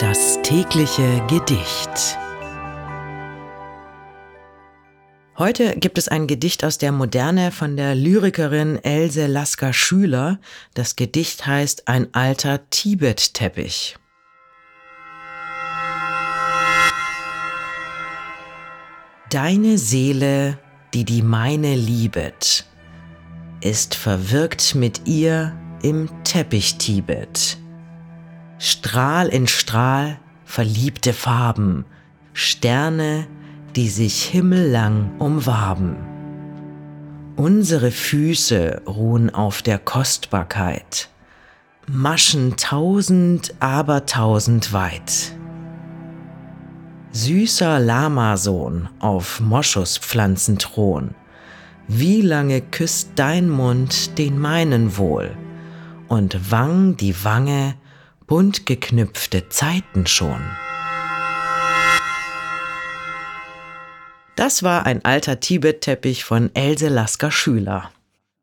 Das tägliche Gedicht. Heute gibt es ein Gedicht aus der Moderne von der Lyrikerin Else Lasker Schüler. Das Gedicht heißt Ein alter Tibet-Teppich. Deine Seele, die die meine liebet, ist verwirkt mit ihr im Teppich Tibet. Strahl in Strahl verliebte Farben, Sterne, die sich himmellang umwaben. Unsere Füße ruhen auf der Kostbarkeit, Maschen tausend, aber tausend weit. Süßer Lamasohn auf Moschuspflanzenthron, wie lange küsst dein Mund den meinen wohl und Wang die Wange bunt geknüpfte Zeiten schon. Das war ein alter Tibet-Teppich von Else Lasker Schüler.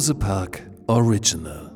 Bose Park Original